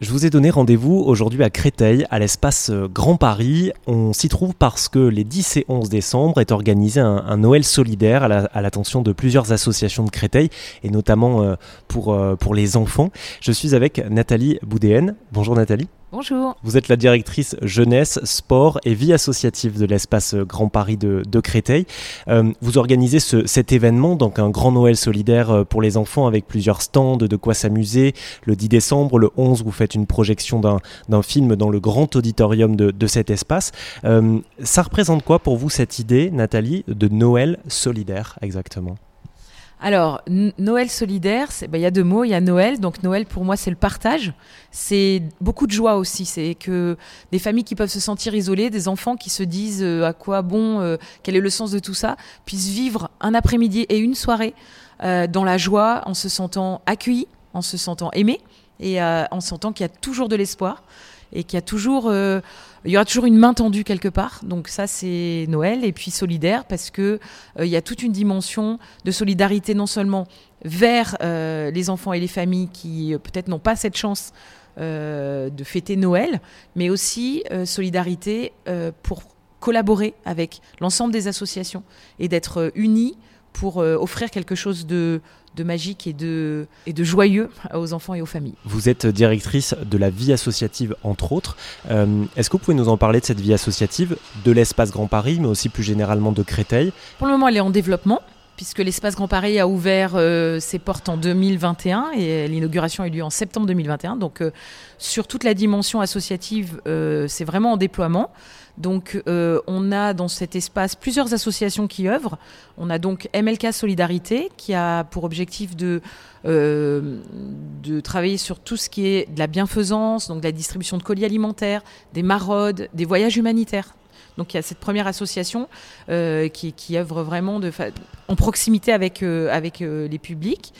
Je vous ai donné rendez-vous aujourd'hui à Créteil, à l'espace euh, Grand Paris. On s'y trouve parce que les 10 et 11 décembre est organisé un, Noël solidaire à l'attention de plusieurs associations de Créteil, et notamment euh, euh, pour les enfants. Je suis avec Nathalie Boudéenne. Bonjour Nathalie. Bonjour. Vous êtes la directrice jeunesse, sport et vie associative de l'espace Grand Paris de, Créteil. Euh, vous organisez cet événement, donc un grand Noël solidaire euh, pour les enfants avec plusieurs stands, de quoi s'amuser. Le 10 décembre, le 11, vous faites une projection d'un film dans le grand auditorium de, cet espace. Euh, ça représente quoi pour vous cette idée, Nathalie, de Noël solidaire exactement? Alors, Noël solidaire, bah, il y a deux mots. Il y a Noël. Donc, Noël, pour moi, c'est le partage. C'est beaucoup de joie aussi. C'est que des familles qui peuvent se sentir isolées, des enfants qui se disent euh, à quoi bon, euh, quel est le sens de tout ça, puissent vivre un après-midi et une soirée euh, dans la joie, en se sentant accueillis, en se sentant aimés et en sentant qu'il y a toujours de l'espoir et qu'il y a toujours, euh, il y aura toujours une main tendue quelque part. Donc ça, c'est Noël et puis solidaire parce que euh, y a toute une dimension de solidarité non seulement vers euh, les enfants et les familles qui peut-être n'ont pas cette chance de fêter Noël, mais aussi solidarité pour collaborer avec l'ensemble des associations et d'être unis pour offrir quelque chose de de magique et de, et de joyeux aux enfants et aux familles. Vous êtes directrice de la vie associative, entre autres. Euh, est-ce que vous pouvez nous en parler de cette vie associative, de l'espace Grand Paris, mais aussi plus généralement de Créteil? Pour le moment, elle est en développement puisque l'espace Grand Paris a ouvert euh, ses portes en 2021 et l'inauguration a eu lieu en septembre 2021. Donc euh, sur toute la dimension associative, c'est vraiment en déploiement. Donc euh, on a dans cet espace plusieurs associations qui œuvrent. On a donc MLK Solidarité qui a pour objectif de, euh, de travailler sur tout ce qui est de la bienfaisance, donc de la distribution de colis alimentaires, des maraudes, des voyages humanitaires. Donc il y a cette première association euh, qui, œuvre vraiment en proximité avec, avec les publics.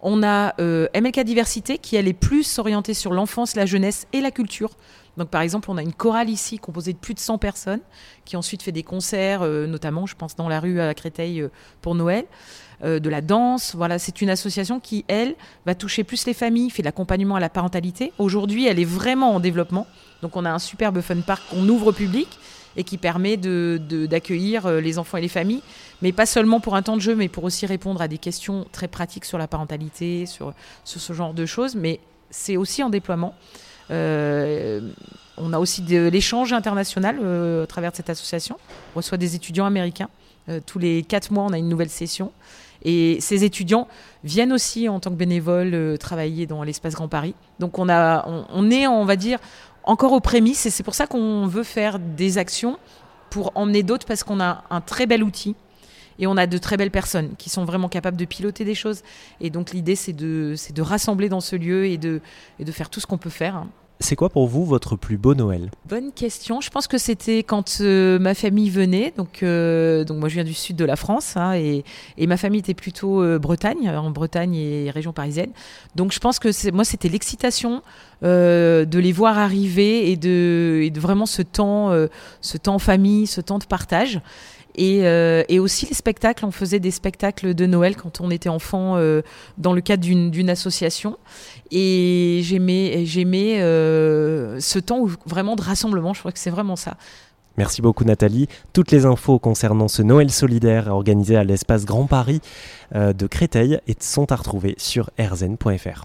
On a MLK Diversité qui elle est plus orientée sur l'enfance, la jeunesse et la culture. Donc par exemple, on a une chorale ici composée de plus de 100 personnes qui ensuite fait des concerts, euh, notamment, je pense, dans la rue à Créteil euh, pour Noël. Euh, de la danse. Voilà, c'est une association qui, elle, va toucher plus les familles, fait de l'accompagnement à la parentalité. Aujourd'hui, elle est vraiment en développement. Donc, on a un superbe fun park qu'on ouvre au public et qui permet d'accueillir de, les enfants et les familles, mais pas seulement pour un temps de jeu, mais pour aussi répondre à des questions très pratiques sur la parentalité, sur, sur ce genre de choses. Mais c'est aussi en déploiement. Euh, on a aussi de l'échange international euh, au travers cette association. On reçoit des étudiants américains. Euh, tous les quatre mois, on a une nouvelle session. Et ces étudiants viennent aussi en tant que bénévoles travailler dans l'espace Grand Paris. Donc on, a, on, est, on va dire, encore aux prémices et c'est pour ça qu'on veut faire des actions pour emmener d'autres parce qu'on a un très bel outil et on a de très belles personnes qui sont vraiment capables de piloter des choses. Et donc l'idée, c'est de, de rassembler dans ce lieu et de, et de faire tout ce qu'on peut faire. Hein. C'est quoi pour vous votre plus beau Noël? Bonne question. Je pense que c'était quand euh, ma famille venait. Donc, euh, donc moi je viens du sud de la France hein, et, et, ma famille était plutôt euh, Bretagne, en Bretagne et région parisienne. Donc je pense que moi c'était l'excitation de les voir arriver et de, vraiment ce temps, ce temps famille, ce temps de partage. Euh, et, aussi les spectacles, on faisait des spectacles de Noël quand on était enfant euh, dans le cadre d'une association. Et j'aimais euh, ce temps vraiment de rassemblement, je crois que c'est vraiment ça. Merci beaucoup Nathalie. Toutes les infos concernant ce Noël solidaire organisé à l'espace Grand Paris de Créteil sont à retrouver sur rzn.fr.